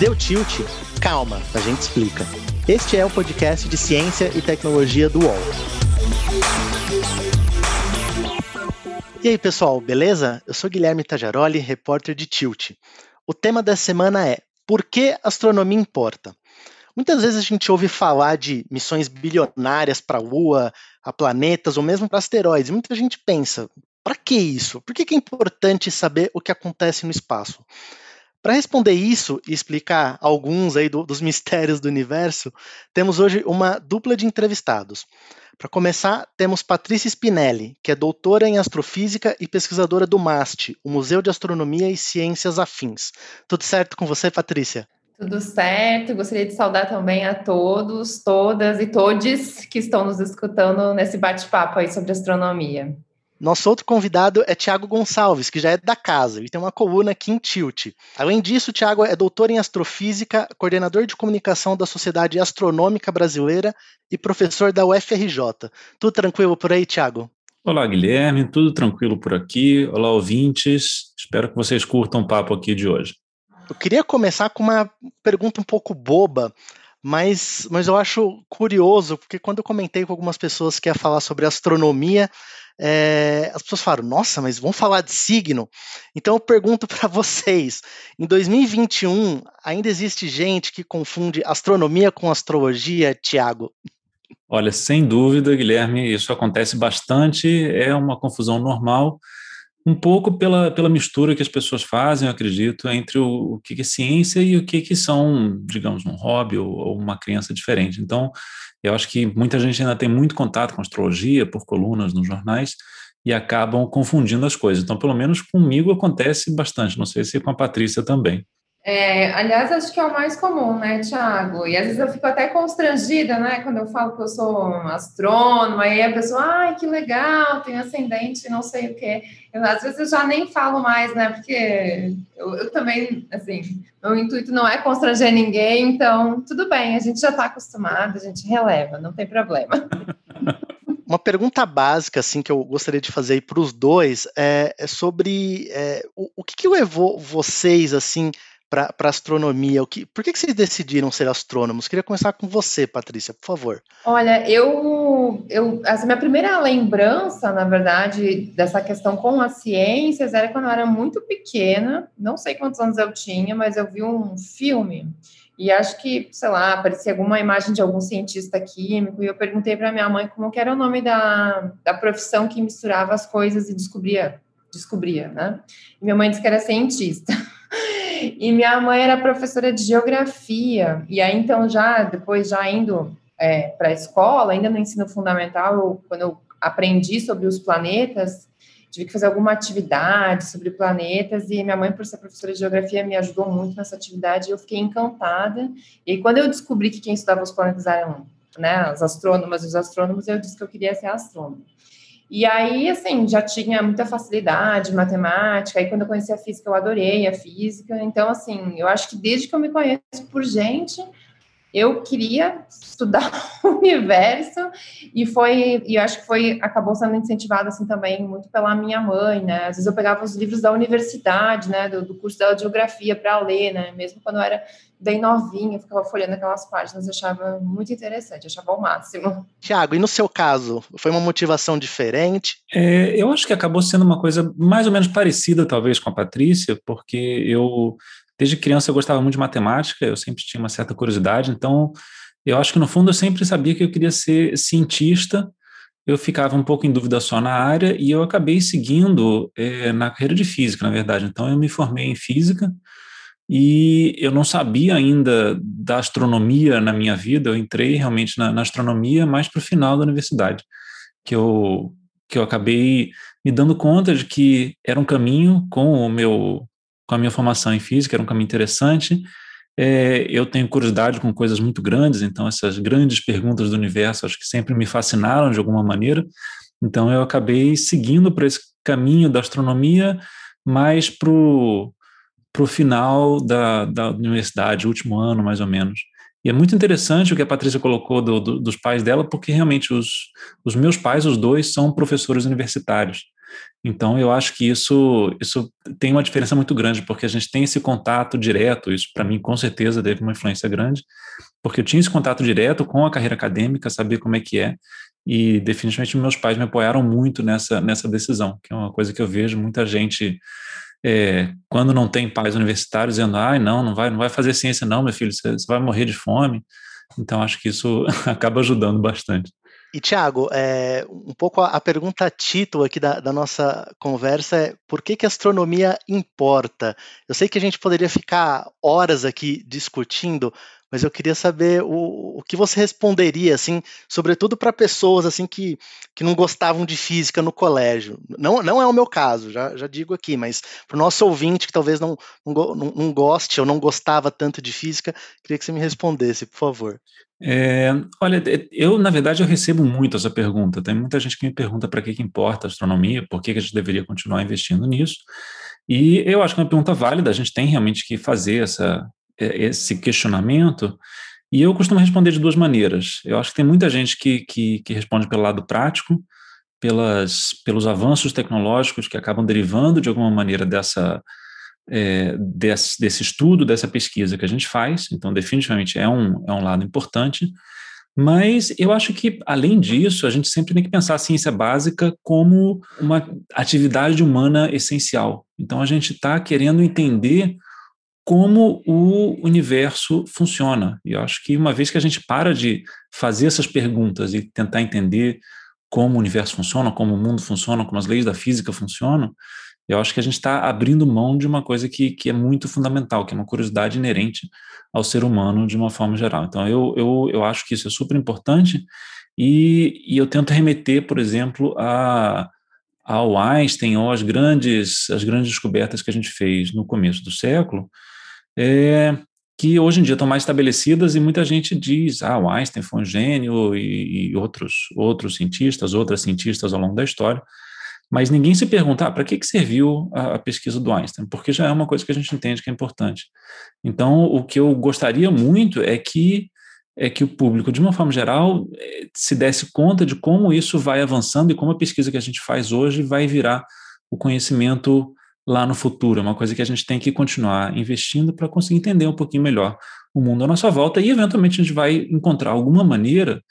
Deu tilt? Calma, a gente explica. Este é o podcast de ciência e tecnologia do UOL. E aí, pessoal, beleza? Eu sou Guilherme Tajaroli, repórter de Tilt. O tema da semana é Por que astronomia importa? Muitas vezes a gente ouve falar de missões bilionárias para a Lua, a planetas ou mesmo para asteroides. Muita gente pensa, para que isso? Por que é importante saber o que acontece no espaço? Para responder isso e explicar alguns aí do, dos mistérios do universo, temos hoje uma dupla de entrevistados. Para começar, temos Patrícia Spinelli, que é doutora em astrofísica e pesquisadora do MAST, o Museu de Astronomia e Ciências Afins. Tudo certo com você, Patrícia? Tudo certo, gostaria de saudar também a todos, todas e todes que estão nos escutando nesse bate-papo aí sobre astronomia. Nosso outro convidado é Tiago Gonçalves, que já é da casa e tem uma coluna aqui em Tilt. Além disso, Tiago é doutor em astrofísica, coordenador de comunicação da Sociedade Astronômica Brasileira e professor da UFRJ. Tudo tranquilo por aí, Tiago? Olá, Guilherme, tudo tranquilo por aqui. Olá, ouvintes. Espero que vocês curtam o papo aqui de hoje. Eu queria começar com uma pergunta um pouco boba, mas, mas eu acho curioso, porque quando eu comentei com algumas pessoas que ia falar sobre astronomia, é, as pessoas falaram, nossa, mas vamos falar de signo? Então eu pergunto para vocês: em 2021, ainda existe gente que confunde astronomia com astrologia, Tiago? Olha, sem dúvida, Guilherme, isso acontece bastante, é uma confusão normal um pouco pela, pela mistura que as pessoas fazem, eu acredito, entre o, o que é ciência e o que, que são, digamos, um hobby ou, ou, uma crença diferente. Então, eu acho que muita gente ainda tem muito contato com astrologia por colunas nos jornais e acabam confundindo as coisas. Então, pelo menos comigo acontece bastante, não sei se com a Patrícia também. É, aliás, acho que é o mais comum, né, Tiago? E às vezes eu fico até constrangida, né, quando eu falo que eu sou astrônoma, e a pessoa, ai, que legal, tem ascendente, não sei o quê. Eu, às vezes eu já nem falo mais, né, porque eu, eu também, assim, meu intuito não é constranger ninguém, então tudo bem, a gente já está acostumado, a gente releva, não tem problema. Uma pergunta básica, assim, que eu gostaria de fazer para os dois é, é sobre é, o, o que, que levou vocês, assim, para astronomia? O que, por que, que vocês decidiram ser astrônomos? Queria começar com você, Patrícia, por favor. Olha, eu, eu a minha primeira lembrança, na verdade, dessa questão com as ciências era quando eu era muito pequena, não sei quantos anos eu tinha, mas eu vi um filme e acho que, sei lá, aparecia alguma imagem de algum cientista químico, e eu perguntei para minha mãe como que era o nome da, da profissão que misturava as coisas e descobria, descobria, né? E minha mãe disse que era cientista. E minha mãe era professora de geografia. E aí, então, já depois, já indo é, para a escola, ainda no ensino fundamental, eu, quando eu aprendi sobre os planetas, tive que fazer alguma atividade sobre planetas. E minha mãe, por ser professora de geografia, me ajudou muito nessa atividade. E eu fiquei encantada. E quando eu descobri que quem estudava os planetas eram né, as astrônomas e os astrônomos, eu disse que eu queria ser astrônoma. E aí, assim, já tinha muita facilidade, matemática. Aí, quando eu conheci a física, eu adorei a física. Então, assim, eu acho que desde que eu me conheço por gente, eu queria estudar o universo e foi e eu acho que foi acabou sendo incentivado assim também muito pela minha mãe né às vezes eu pegava os livros da universidade né do, do curso da geografia para ler né mesmo quando eu era bem novinha, ficava folhando aquelas páginas, achava muito interessante, achava o máximo. Tiago, e no seu caso, foi uma motivação diferente? É, eu acho que acabou sendo uma coisa mais ou menos parecida, talvez, com a Patrícia, porque eu, desde criança, eu gostava muito de matemática, eu sempre tinha uma certa curiosidade, então eu acho que no fundo eu sempre sabia que eu queria ser cientista, eu ficava um pouco em dúvida só na área e eu acabei seguindo é, na carreira de física, na verdade. Então eu me formei em física, e eu não sabia ainda da astronomia na minha vida, eu entrei realmente na, na astronomia mais para o final da universidade, que eu, que eu acabei me dando conta de que era um caminho com o meu com a minha formação em física, era um caminho interessante. É, eu tenho curiosidade com coisas muito grandes, então essas grandes perguntas do universo acho que sempre me fascinaram de alguma maneira. Então eu acabei seguindo para esse caminho da astronomia mais para o final da, da universidade, último ano mais ou menos. E é muito interessante o que a Patrícia colocou do, do, dos pais dela, porque realmente os, os meus pais, os dois, são professores universitários. Então, eu acho que isso, isso tem uma diferença muito grande, porque a gente tem esse contato direto, isso para mim com certeza teve uma influência grande, porque eu tinha esse contato direto com a carreira acadêmica, saber como é que é, e definitivamente meus pais me apoiaram muito nessa, nessa decisão, que é uma coisa que eu vejo muita gente, é, quando não tem pais universitários, dizendo, ah, não, não vai, não vai fazer ciência não, meu filho, você, você vai morrer de fome, então acho que isso acaba ajudando bastante. E, Tiago, é, um pouco a, a, pergunta título aqui da, da, nossa conversa é por que, que astronomia importa? Eu sei que a gente poderia ficar horas aqui discutindo, mas eu queria saber o, o que você responderia, assim, sobretudo para pessoas assim que, que não gostavam de física no colégio. Não, não é o meu caso, já, já digo aqui, mas para o nosso ouvinte que talvez não, não, não goste ou não gostava tanto de física, queria que você me respondesse, por favor. É, olha, eu, na verdade, eu recebo muito essa pergunta. Tem muita gente que me pergunta para que, que importa a astronomia, por que, que a gente deveria continuar investindo nisso. E eu acho que é uma pergunta válida, a gente tem realmente que fazer essa, é, esse questionamento, e eu costumo responder de duas maneiras. Eu acho que tem muita gente que, que, que responde pelo lado prático, pelas, pelos avanços tecnológicos que acabam derivando de alguma maneira dessa, é, desse, desse estudo, dessa pesquisa que a gente faz, então definitivamente é um, é um lado importante, mas eu acho que, além disso, a gente sempre tem que pensar a ciência básica como uma atividade humana essencial. Então, a gente está querendo entender como o universo funciona. E eu acho que uma vez que a gente para de fazer essas perguntas e tentar entender como o universo funciona, como o mundo funciona, como as leis da física funcionam, eu acho que a gente está abrindo mão de uma coisa que, que é muito fundamental, que é uma curiosidade inerente ao ser humano de uma forma geral. Então, eu, eu, eu acho que isso é super importante e, e eu tento remeter, por exemplo, a, ao Einstein ou às grandes, as grandes descobertas que a gente fez no começo do século, é, que hoje em dia estão mais estabelecidas e muita gente diz, ah, o Einstein foi um gênio e, e outros, outros cientistas, outras cientistas ao longo da história, mas ninguém se pergunta, ah, para que, que serviu a, a, pesquisa do Einstein? Porque já é uma coisa que a gente entende que é importante. Então, o que eu gostaria muito é que é que o público, de uma forma geral, eh, se desse conta de como isso vai avançando e como a pesquisa que a gente faz hoje vai virar o conhecimento lá no futuro. É uma coisa que a gente tem que continuar investindo para conseguir entender um pouquinho melhor o mundo à nossa volta e, eventualmente, a gente vai encontrar alguma maneira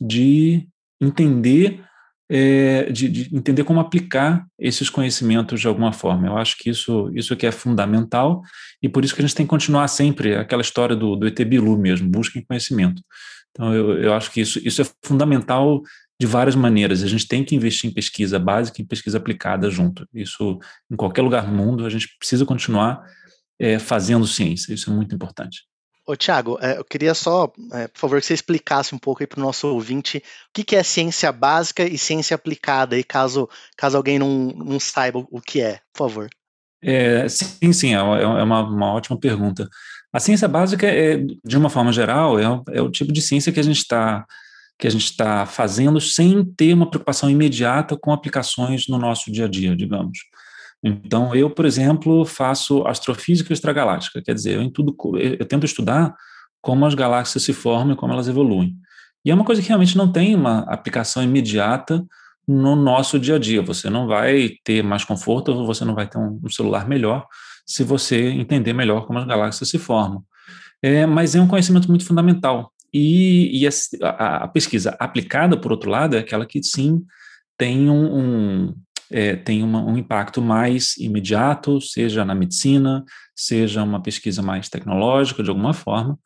de entender. É, de, de, entender como aplicar esses conhecimentos de alguma forma. Eu acho que isso, isso que é fundamental e por isso que a gente tem que continuar sempre aquela história do, do ET Bilu mesmo, busquem conhecimento. Então, eu, eu acho que isso, isso é fundamental de várias maneiras. A gente tem que investir em pesquisa básica e pesquisa aplicada junto. Isso, em qualquer lugar do mundo, a gente precisa continuar é, fazendo ciência. Isso é muito importante. Ô, Tiago, é, eu queria só, é, por favor, que você explicasse um pouco aí para o nosso ouvinte o que, é ciência básica e ciência aplicada, aí, caso, caso alguém não, não saiba o que é, por favor. É, sim, sim, é, é uma, uma ótima pergunta. A ciência básica, é, de uma forma geral, é, é o tipo de ciência que a gente está que a gente está fazendo sem ter uma preocupação imediata com aplicações no nosso dia a dia, digamos. Então, eu, por exemplo, faço astrofísica extragaláctica, quer dizer, eu, tudo, eu tento estudar como as galáxias se formam e como elas evoluem. E é uma coisa que realmente não tem uma aplicação imediata no nosso dia a dia. Você não vai ter mais conforto, você não vai ter um, celular melhor se você entender melhor como as galáxias se formam. É, mas é um conhecimento muito fundamental. E, e a, a, pesquisa aplicada, por outro lado, é aquela que sim tem um, um é, tem uma, um impacto mais imediato, seja na medicina, seja uma pesquisa mais tecnológica, de alguma forma.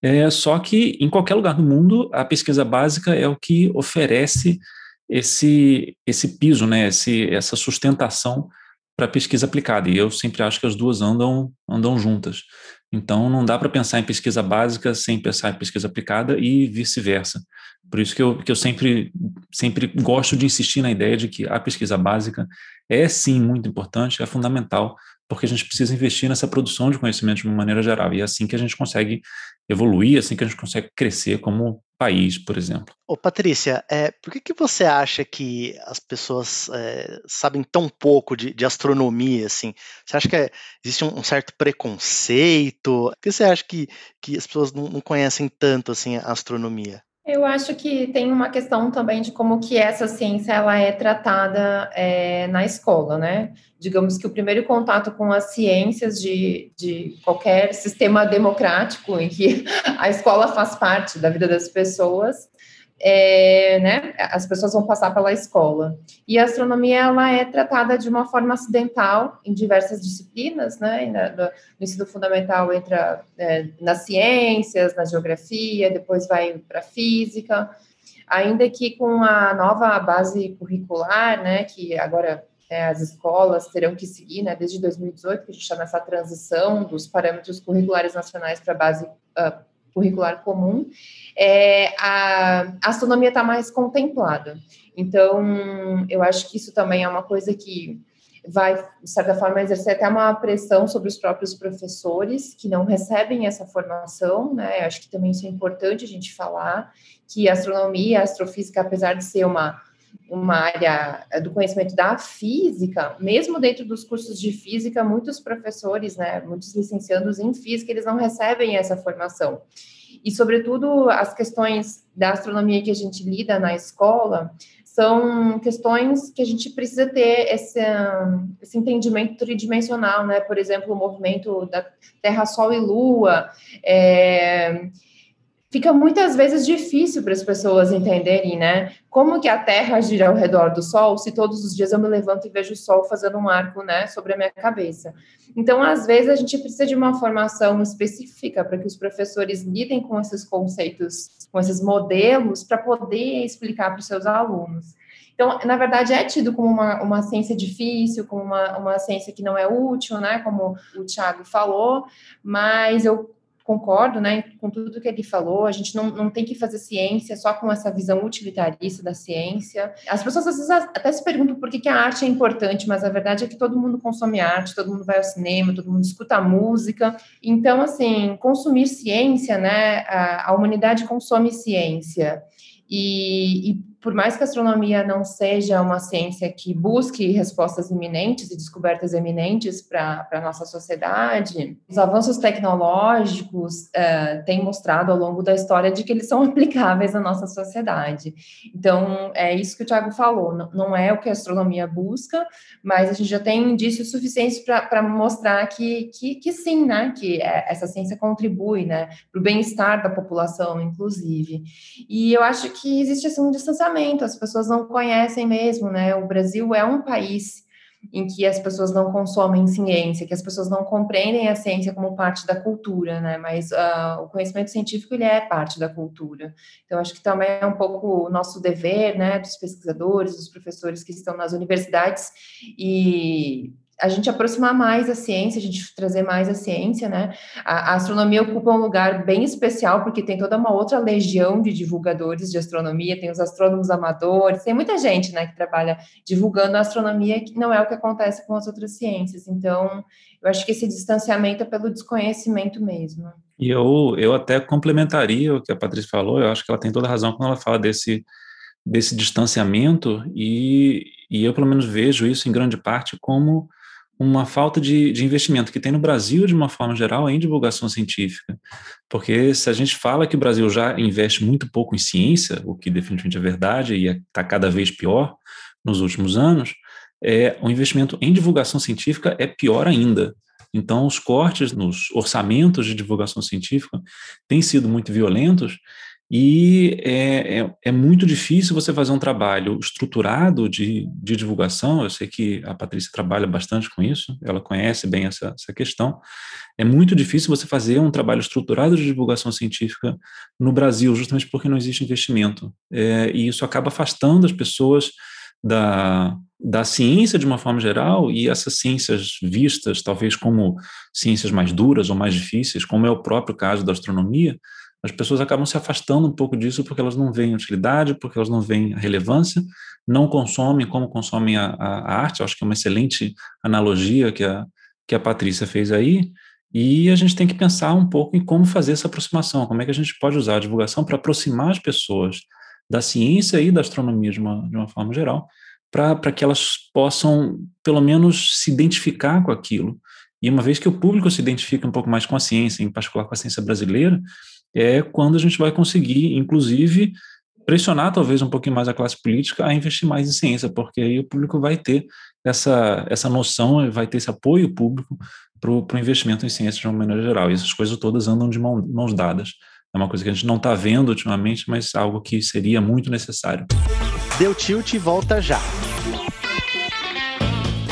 É, só que em qualquer lugar do mundo, a pesquisa básica é o que oferece esse, esse piso, né, esse, essa sustentação para a pesquisa aplicada. E eu sempre acho que as duas andam, andam juntas. Então, não dá para pensar em pesquisa básica sem pensar em pesquisa aplicada e vice-versa. Por isso que eu, que eu sempre, sempre gosto de insistir na ideia de que a pesquisa básica é sim muito importante, é fundamental, porque a gente precisa investir nessa produção de conhecimento de uma maneira geral. E é assim que a gente consegue evoluir, é assim que a gente consegue crescer como país, por exemplo. Ô Patrícia, é, por que, que você acha que as pessoas é, sabem tão pouco de, de, astronomia, assim? Você acha que é, existe um, um, certo preconceito? Por que você acha que, que as pessoas não, não conhecem tanto, assim, a astronomia? Eu acho que tem uma questão também de como que essa ciência ela é tratada é, na escola, né? Digamos que o primeiro contato com as ciências de, de qualquer sistema democrático em que a escola faz parte da vida das pessoas é, né, as pessoas vão passar pela escola. E a astronomia ela é tratada de uma forma acidental em diversas disciplinas, né? No, no ensino fundamental entra é, nas ciências, na geografia, depois vai para física, ainda que com a nova base curricular, né? Que agora é, as escolas terão que seguir, né? Desde 2018 que a gente chama essa transição dos parâmetros curriculares nacionais para a base uh, curricular comum, é, a astronomia está mais contemplada. Então, eu acho que isso também é uma coisa que vai, de certa forma, exercer até uma pressão sobre os próprios professores que não recebem essa formação, né? Eu acho que também isso é importante a gente falar, que a astronomia, a astrofísica, apesar de ser uma uma área é, do conhecimento da física, mesmo dentro dos cursos de física, muitos professores, né, muitos licenciados em física, eles não recebem essa formação. E, sobretudo, as questões da astronomia que a gente lida na escola são questões que a gente precisa ter esse, esse entendimento tridimensional, né? Por exemplo, o movimento da Terra, Sol e Lua, é, fica muitas vezes difícil para as pessoas entenderem, né? Como que a Terra gira ao redor do Sol, se todos os dias eu me levanto e vejo o Sol fazendo um arco, né, sobre a minha cabeça. Então, às vezes, a gente precisa de uma formação específica para que os professores lidem com esses conceitos, com esses modelos, para poder explicar para os seus alunos. Então, na verdade, é tido como uma, uma ciência difícil, como uma, uma ciência que não é útil, né, como o Tiago falou, mas eu concordo né, com tudo que ele falou. A gente não, não tem que fazer ciência só com essa visão utilitarista da ciência. As pessoas às vezes até se perguntam por que, que a arte é importante, mas a verdade é que todo mundo consome arte, todo mundo vai ao cinema, todo mundo escuta música. Então, assim, consumir ciência, né? A, a humanidade consome ciência. E, e, por mais que a astronomia não seja uma ciência que busque respostas iminentes e descobertas eminentes para a nossa sociedade, os avanços tecnológicos uh, têm mostrado ao longo da história de que eles são aplicáveis à nossa sociedade. Então, é isso que o Tiago falou, não, não, é o que a astronomia busca, mas a gente já tem indícios suficientes para mostrar que, que, que, sim, né, que é, essa ciência contribui né, para o bem-estar da população, inclusive. E eu acho que existe assim, um distanciamento as pessoas não conhecem mesmo, né? O Brasil é um país em que as pessoas não consomem ciência, que as pessoas não compreendem a ciência como parte da cultura, né? Mas uh, o conhecimento científico ele é parte da cultura. Então acho que também é um pouco o nosso dever, né, dos pesquisadores, dos professores que estão nas universidades e a gente aproximar mais a ciência, a gente trazer mais a ciência, né? A, a, astronomia ocupa um lugar bem especial, porque tem toda uma outra legião de divulgadores de astronomia, tem os astrônomos amadores, tem muita gente, né, que trabalha divulgando a astronomia, que não é o que acontece com as outras ciências. Então, eu acho que esse distanciamento é pelo desconhecimento mesmo. E eu, eu até complementaria o que a Patrícia falou, eu acho que ela tem toda razão quando ela fala desse, desse distanciamento, e, e eu, pelo menos, vejo isso em grande parte como uma falta de, de, investimento que tem no Brasil, de uma forma geral, em divulgação científica. Porque se a gente fala que o Brasil já investe muito pouco em ciência, o que definitivamente é verdade e está cada vez pior nos últimos anos, é, o investimento em divulgação científica é pior ainda. Então, os cortes nos orçamentos de divulgação científica têm sido muito violentos e é, é, é, muito difícil você fazer um trabalho estruturado de, de divulgação. Eu sei que a Patrícia trabalha bastante com isso, ela conhece bem essa, essa questão. É muito difícil você fazer um trabalho estruturado de divulgação científica no Brasil, justamente porque não existe investimento. É, e isso acaba afastando as pessoas da, da ciência de uma forma geral e essas ciências vistas talvez como ciências mais duras ou mais difíceis, como é o próprio caso da astronomia, as pessoas acabam se afastando um pouco disso porque elas não veem utilidade, porque elas não veem relevância, não consomem como consomem a, a, arte. acho que é uma excelente analogia que a, que a Patrícia fez aí. E a gente tem que pensar um pouco em como fazer essa aproximação, como é que a gente pode usar a divulgação para aproximar as pessoas da ciência e da astronomia de uma, de uma forma geral, para que elas possam, pelo menos, se identificar com aquilo. E uma vez que o público se identifica um pouco mais com a ciência, em particular com a ciência brasileira, é quando a gente vai conseguir, inclusive, pressionar talvez um pouquinho mais a classe política a investir mais em ciência, porque aí o público vai ter essa, essa noção, vai ter esse apoio público para o investimento em ciência de uma maneira geral. E essas coisas todas andam de mão, mãos dadas. É uma coisa que a gente não está vendo ultimamente, mas algo que seria muito necessário. Deu tilt e volta já.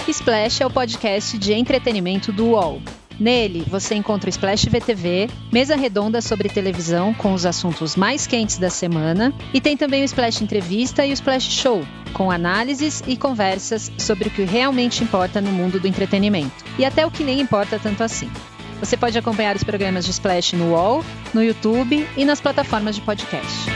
Splash é o podcast de entretenimento do UOL. Nele, você encontra o Splash VTV, mesa redonda sobre televisão com os assuntos mais quentes da semana, e tem também o Splash Entrevista e o Splash Show, com análises e conversas sobre o que realmente importa no mundo do entretenimento, e até o que nem importa tanto assim. Você pode acompanhar os programas de Splash no UOL, no YouTube e nas plataformas de podcast.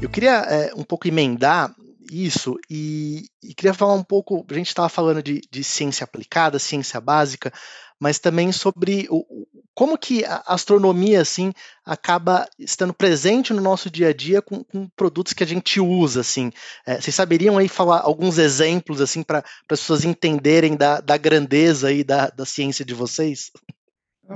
Eu queria é, um pouco emendar isso e, e queria falar um pouco. A gente estava falando de, de, ciência aplicada, ciência básica, mas também sobre o, como que a astronomia assim acaba estando presente no nosso dia a dia com, com produtos que a gente usa assim. É, vocês saberiam aí falar alguns exemplos assim para as pessoas entenderem da, da grandeza aí da, da ciência de vocês?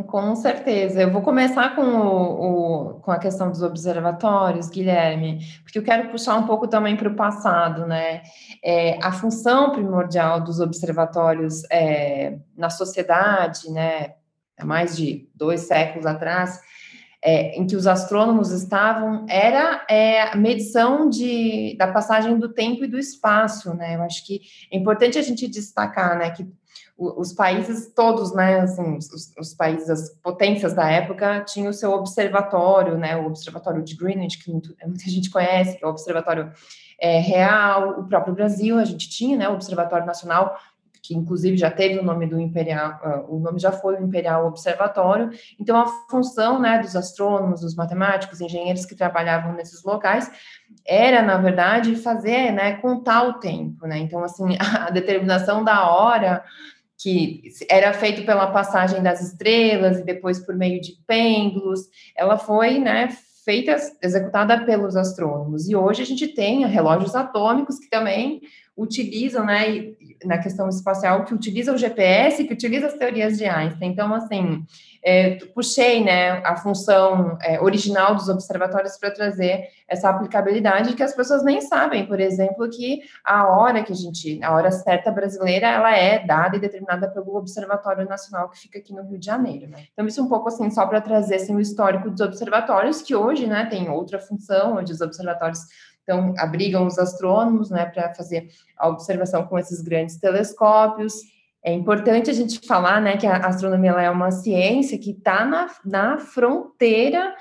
Com certeza. Eu vou começar com, o, o, com a questão dos observatórios, Guilherme, porque eu quero puxar um pouco também para o passado, né? É, a função primordial dos observatórios é, na sociedade, né, há mais de dois séculos atrás, é, em que os astrônomos estavam, era é, a medição de, da passagem do tempo e do espaço, né? Eu acho que é importante a gente destacar, né, que os países todos, né, assim, os, os, países, as potências da época tinham o seu observatório, né, o observatório de Greenwich, que muito, muita gente conhece, que é o observatório é, real, o próprio Brasil, a gente tinha, né, o observatório nacional, que inclusive já teve o nome do Imperial, uh, o nome já foi o Imperial Observatório. Então, a função, né, dos astrônomos, dos matemáticos, engenheiros que trabalhavam nesses locais era, na verdade, fazer, né, contar o tempo, né? Então, assim, a determinação da hora que era feito pela passagem das estrelas e depois por meio de pêndulos, ela foi, né, feita, executada pelos astrônomos. E hoje a gente tem relógios atômicos que também utilizam, né, na questão espacial, que utilizam o GPS, que utilizam as teorias de Einstein. Então, assim, é, puxei, né, a função é, original dos observatórios para trazer essa aplicabilidade que as pessoas nem sabem, por exemplo, que a hora que a gente, a hora certa brasileira, ela é dada e determinada pelo Observatório Nacional que fica aqui no Rio de Janeiro, né? Então, isso um pouco assim, só para trazer assim, o histórico dos observatórios, que hoje, né, tem outra função, onde os observatórios então, abrigam os astrônomos, né, para fazer a observação com esses grandes telescópios. É importante a gente falar, né, que a astronomia é uma ciência que está na, na fronteira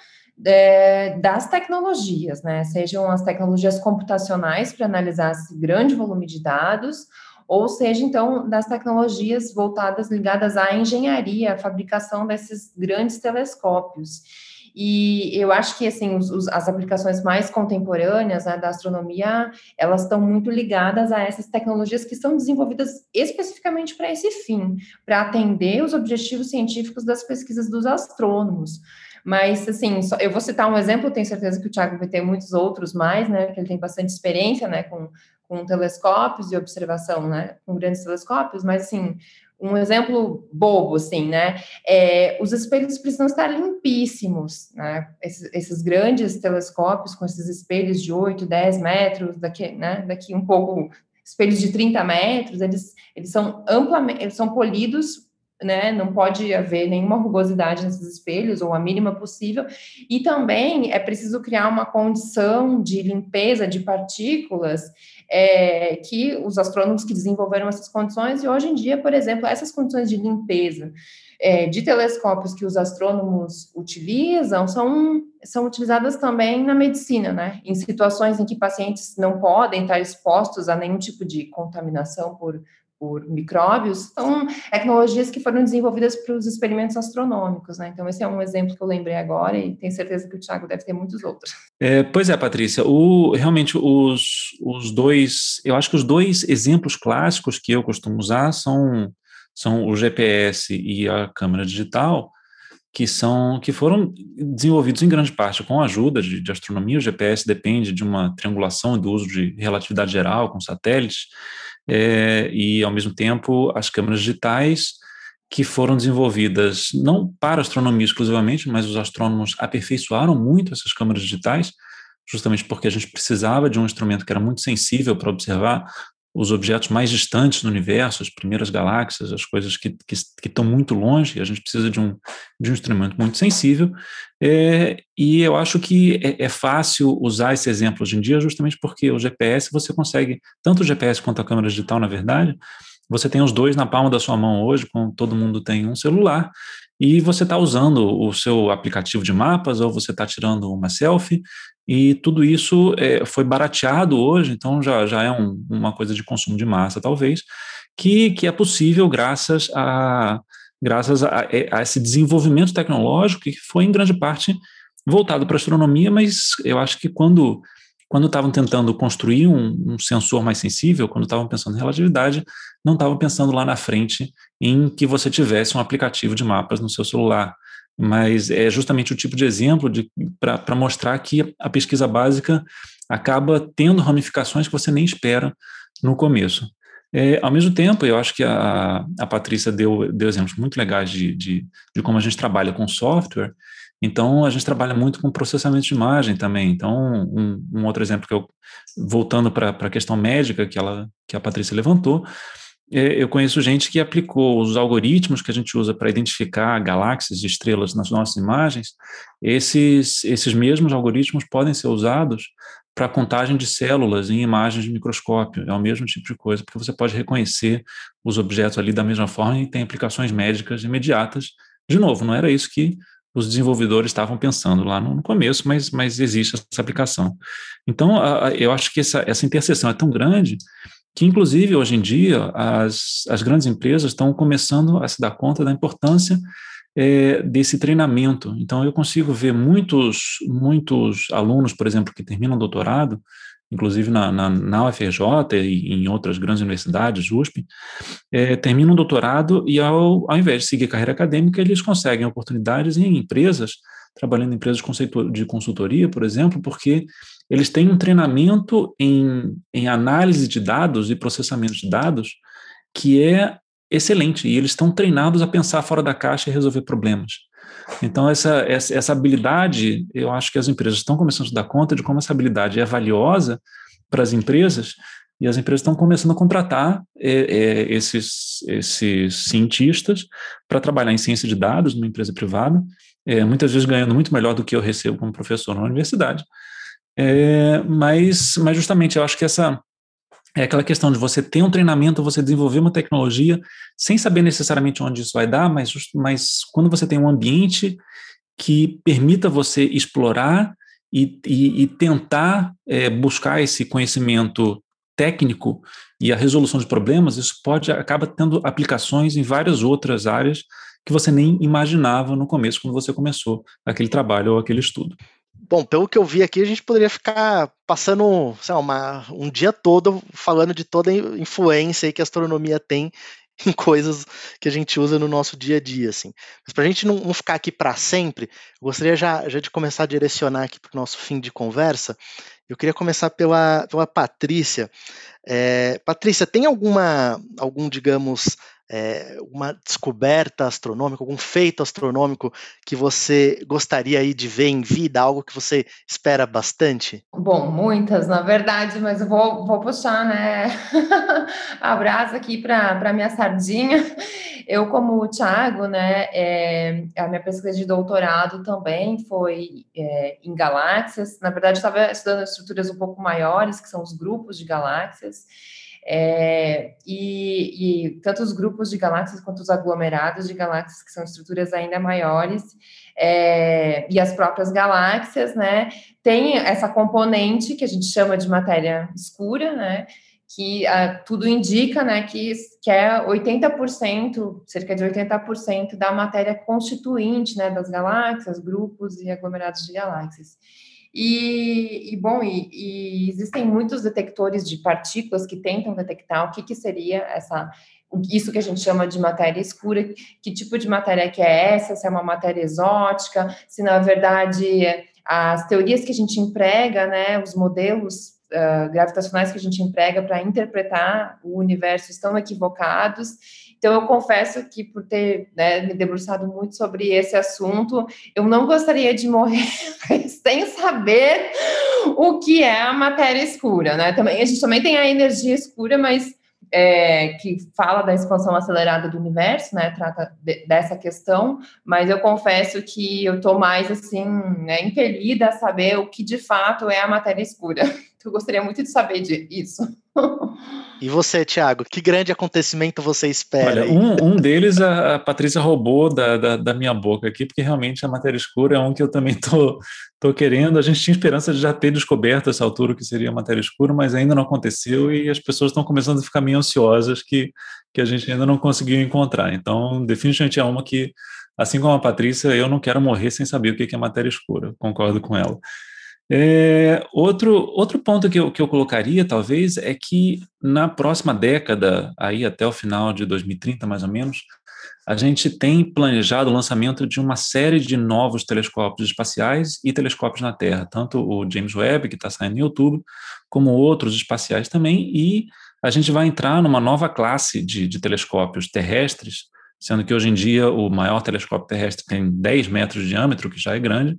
é, das tecnologias, né, sejam as tecnologias computacionais para analisar esse grande volume de dados, ou seja, então, das tecnologias voltadas, ligadas à engenharia, à fabricação desses grandes telescópios. E eu acho que, assim, os, os, as aplicações mais contemporâneas né, da astronomia, elas estão muito ligadas a essas tecnologias que são desenvolvidas especificamente para esse fim, para atender os objetivos científicos das pesquisas dos astrônomos. Mas, assim, só, eu vou citar um exemplo, tenho certeza que o Tiago vai ter muitos outros mais, né, porque ele tem bastante experiência, né, com, com telescópios e observação, né, com grandes telescópios, mas, assim, um exemplo bobo, assim, né? É, os espelhos precisam estar limpíssimos, né? Esses, esses, grandes telescópios com esses espelhos de 8, 10 metros, daqui, né? Daqui um pouco, espelhos de 30 metros, eles, eles são amplamente, eles são polidos né? Não pode haver nenhuma rugosidade nesses espelhos, ou a mínima possível. E também é preciso criar uma condição de limpeza de partículas é, que os astrônomos que desenvolveram essas condições, e hoje em dia, por exemplo, essas condições de limpeza é, de telescópios que os astrônomos utilizam são, são utilizadas também na medicina, né? Em situações em que pacientes não podem estar expostos a nenhum tipo de contaminação por por micróbios, são tecnologias que foram desenvolvidas para os experimentos astronômicos, né? Então, esse é um exemplo que eu lembrei agora e tenho certeza que o Thiago deve ter muitos outros. É, pois é, Patrícia, o, realmente os, os dois, eu acho que os dois exemplos clássicos que eu costumo usar são, são o GPS e a câmera digital, que são que foram desenvolvidos em grande parte com a ajuda de, de astronomia. O GPS depende de uma triangulação do uso de relatividade geral com satélites, é, e, ao mesmo tempo, as câmeras digitais, que foram desenvolvidas não para astronomia exclusivamente, mas os astrônomos aperfeiçoaram muito essas câmeras digitais, justamente porque a gente precisava de um instrumento que era muito sensível para observar os objetos mais distantes no universo, as primeiras galáxias, as coisas que, que, que estão muito longe, a gente precisa de um, de um instrumento muito sensível, é, e eu acho que é, é, fácil usar esse exemplo hoje em dia justamente porque o GPS você consegue, tanto o GPS quanto a câmera digital, na verdade, você tem os dois na palma da sua mão hoje, como todo mundo tem um celular, e você está usando o seu aplicativo de mapas ou você está tirando uma selfie, e tudo isso é, foi barateado hoje, então já, já é um, uma coisa de consumo de massa, talvez, que, que é possível graças a graças a, a esse desenvolvimento tecnológico que foi em grande parte voltado para a astronomia, mas eu acho que quando quando estavam tentando construir um, um, sensor mais sensível, quando estavam pensando em relatividade, não estavam pensando lá na frente em que você tivesse um aplicativo de mapas no seu celular. Mas é justamente o tipo de exemplo para mostrar que a pesquisa básica acaba tendo ramificações que você nem espera no começo. É, ao mesmo tempo, eu acho que a, a Patrícia deu, deu exemplos muito legais de, de, de como a gente trabalha com software, então, a gente trabalha muito com processamento de imagem também. Então, um, um outro exemplo que eu, voltando para a questão médica que, ela, que a Patrícia levantou, eu conheço gente que aplicou os algoritmos que a gente usa para identificar galáxias e estrelas nas nossas imagens, esses, esses mesmos algoritmos podem ser usados para contagem de células em imagens de microscópio. É o mesmo tipo de coisa, porque você pode reconhecer os objetos ali da mesma forma e tem aplicações médicas imediatas. De novo, não era isso que os desenvolvedores estavam pensando lá no, começo, mas, mas existe essa aplicação. Então, eu acho que essa, essa interseção é tão grande que, inclusive, hoje em dia, as, as grandes empresas estão começando a se dar conta da importância é, desse treinamento. Então, eu consigo ver muitos, muitos alunos, por exemplo, que terminam doutorado, inclusive na, na, na UFRJ e em outras grandes universidades, USP, é, terminam doutorado e, ao, ao invés de seguir carreira acadêmica, eles conseguem oportunidades em empresas, trabalhando em empresas de consultoria, por exemplo, porque eles têm um treinamento em, em análise de dados e processamento de dados que é excelente, e eles estão treinados a pensar fora da caixa e resolver problemas. Então, essa, essa, essa, habilidade, eu acho que as empresas estão começando a se dar conta de como essa habilidade é valiosa para as empresas, e as empresas estão começando a contratar é, é, esses, esses cientistas para trabalhar em ciência de dados numa empresa privada, é, muitas vezes ganhando muito melhor do que eu recebo como professor na universidade. É, mas, mas justamente eu acho que essa, é aquela questão de você ter um treinamento, você desenvolver uma tecnologia, sem saber necessariamente onde isso vai dar, mas, mas quando você tem um ambiente que permita você explorar e, e, e tentar é, buscar esse conhecimento técnico e a resolução de problemas, isso pode acaba tendo aplicações em várias outras áreas que você nem imaginava no começo, quando você começou aquele trabalho ou aquele estudo. Bom, pelo que eu vi aqui, a gente poderia ficar passando lá, uma, um dia todo falando de toda a influência que a astronomia tem em coisas que a gente usa no nosso dia a dia, assim. Mas para a gente não, não, ficar aqui para sempre, eu gostaria já, já de começar a direcionar aqui para o nosso fim de conversa. Eu queria começar pela, pela Patrícia. É, Patrícia, tem alguma, algum, digamos, é, uma descoberta astronômica, algum feito astronômico que você gostaria aí de ver em vida, algo que você espera bastante? Bom, muitas, na verdade, mas eu vou, vou puxar né, a brasa aqui para minha sardinha. Eu, como o Thiago, né, é, a minha pesquisa de doutorado também foi é, em galáxias. Na verdade, estava estudando estruturas um pouco maiores, que são os grupos de galáxias. É, e, e, tanto os grupos de galáxias quanto os aglomerados de galáxias, que são estruturas ainda maiores, é, e as próprias galáxias, né, tem essa componente que a gente chama de matéria escura, né, que ah, tudo indica, né, que, que é 80%, cerca de 80% da matéria constituinte, né, das galáxias, grupos e aglomerados de galáxias. E, e bom, e, e, existem muitos detectores de partículas que tentam detectar o que, que seria essa isso que a gente chama de matéria escura, que tipo de matéria que é essa, se é uma matéria exótica, se na verdade as teorias que a gente emprega, né, os modelos uh, gravitacionais que a gente emprega para interpretar o universo estão equivocados. Então, eu confesso que, por ter né, me debruçado muito sobre esse assunto, eu não gostaria de morrer sem saber o que é a matéria escura. Né? Também, a gente também tem a energia escura, mas é, que fala da expansão acelerada do universo, né, trata de, dessa questão, mas eu confesso que eu estou mais, assim, né, impelida a saber o que de fato é a matéria escura. Eu gostaria muito de saber disso. E você, Thiago, que grande acontecimento você espera? Olha, um, um, deles a, a Patrícia roubou da, da, da, minha boca aqui, porque realmente a matéria escura é um que eu também tô, tô querendo. A gente tinha esperança de já ter descoberto essa altura o que seria a matéria escura, mas ainda não aconteceu e as pessoas estão começando a ficar meio ansiosas que, que a gente ainda não conseguiu encontrar. Então, definitivamente é uma que, assim como a Patrícia, eu não quero morrer sem saber o que é matéria escura. Concordo com ela. É, outro, outro ponto que eu, que eu colocaria, talvez, é que na próxima década, aí até o final de 2030, mais ou menos, a gente tem planejado o lançamento de uma série de novos telescópios espaciais e telescópios na Terra, tanto o James Webb, que está saindo em outubro, como outros espaciais também, e a gente vai entrar numa nova classe de, de telescópios terrestres, sendo que hoje em dia o maior telescópio terrestre tem 10 metros de diâmetro, que já é grande,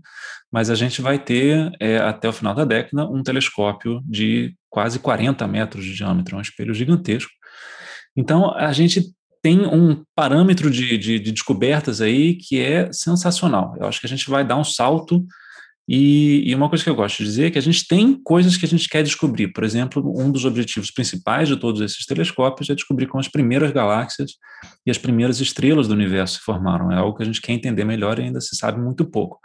mas a gente vai ter, é, até o final da década, um telescópio de quase 40 metros de diâmetro, um espelho gigantesco. Então, a gente tem um parâmetro de, de, de descobertas aí que é sensacional. Eu acho que a gente vai dar um salto e, e, uma coisa que eu gosto de dizer é que a gente tem coisas que a gente quer descobrir. Por exemplo, um dos objetivos principais de todos esses telescópios é descobrir como as primeiras galáxias e as primeiras estrelas do universo se formaram. É algo que a gente quer entender melhor e ainda se sabe muito pouco.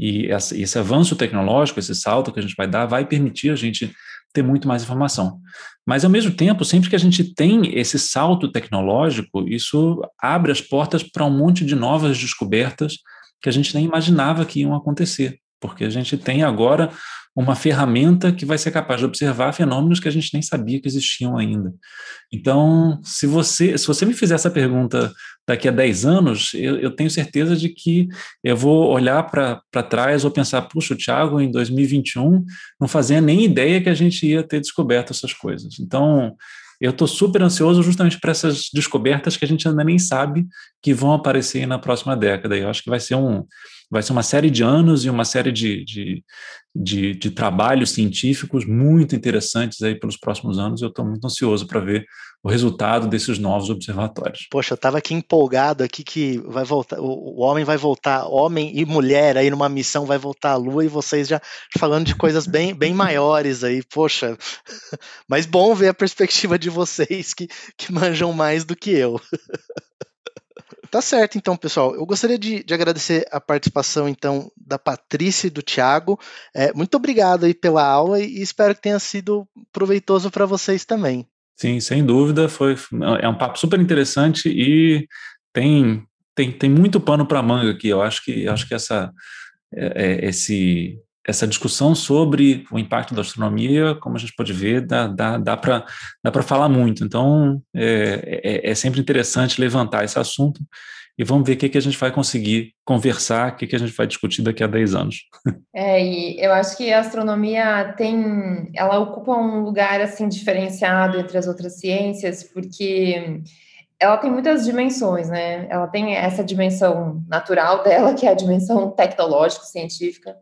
E esse avanço tecnológico, esse salto que a gente vai dar, vai permitir a gente ter muito mais informação. Mas, ao mesmo tempo, sempre que a gente tem esse salto tecnológico, isso abre as portas para um monte de novas descobertas que a gente nem imaginava que iam acontecer porque a gente tem agora uma ferramenta que vai ser capaz de observar fenômenos que a gente nem sabia que existiam ainda. Então, se você, se você me fizer essa pergunta daqui a 10 anos, eu, eu tenho certeza de que eu vou olhar para trás ou pensar, puxa, o Thiago, em 2021, não fazia nem ideia que a gente ia ter descoberto essas coisas. Então, eu estou super ansioso justamente para essas descobertas que a gente ainda nem sabe que vão aparecer na próxima década. E eu acho que vai ser um vai ser uma série de anos e uma série de, de, de, de trabalhos científicos muito interessantes aí pelos próximos anos. Eu estou muito ansioso para ver o resultado desses novos observatórios. Poxa, eu estava aqui empolgado aqui que vai voltar, o, homem vai voltar, homem e mulher aí numa missão vai voltar à Lua e vocês já falando de coisas bem, bem maiores aí, poxa. Mas bom ver a perspectiva de vocês que, que manjam mais do que eu. Tá certo, então, pessoal. Eu gostaria de, de agradecer a participação, então, da Patrícia e do Tiago. É, muito obrigado aí pela aula e espero que tenha sido proveitoso para vocês também. Sim, sem dúvida. Foi, é um papo super interessante e tem, tem, tem muito pano para manga aqui. Eu acho que, acho que essa, é, é esse, essa discussão sobre o impacto da astronomia, como a gente pode ver, dá, dá, dá para dá falar muito. Então, é, é, é, sempre interessante levantar esse assunto e vamos ver o que, que a gente vai conseguir conversar, o que, que a gente vai discutir daqui a 10 anos. É, e eu acho que a astronomia tem, ela ocupa um lugar, assim, diferenciado entre as outras ciências, porque ela tem muitas dimensões, né? Ela tem essa dimensão natural dela, que é a dimensão tecnológica, científica,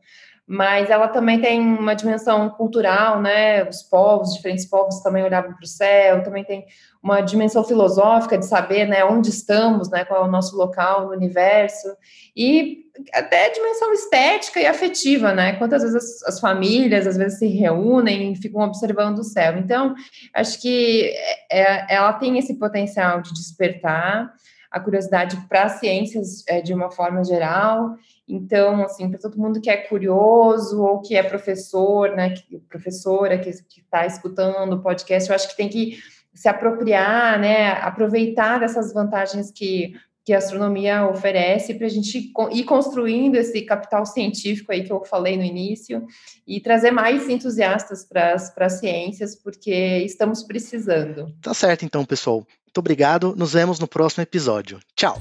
mas ela também tem uma dimensão cultural, né? Os povos, diferentes povos também olhavam para o céu, também tem uma dimensão filosófica de saber, né, onde estamos, né, qual é o nosso local no universo, e até dimensão estética e afetiva, né? Quantas vezes as, as famílias às vezes se reúnem e ficam observando o céu. Então, acho que é, é ela tem esse potencial de despertar a curiosidade para as ciências é, de uma forma geral então, assim, para todo mundo que é curioso ou que é professor, né, que, professora que está escutando o podcast, eu acho que tem que se apropriar, né, aproveitar dessas vantagens que, que a astronomia oferece para a gente ir construindo esse capital científico aí que eu falei no início e trazer mais entusiastas para as ciências, porque estamos precisando. Tá certo, então, pessoal. Muito obrigado. Nos vemos no próximo episódio. Tchau.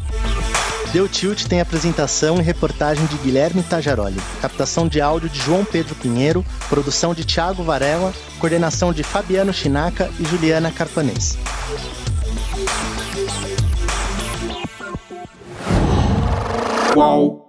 Deu Tilt tem apresentação e reportagem de Guilherme Tajaroli, captação de áudio de João Pedro Pinheiro, produção de Thiago Varela, coordenação de Fabiano Chinaca e Juliana Carpanês. Qual?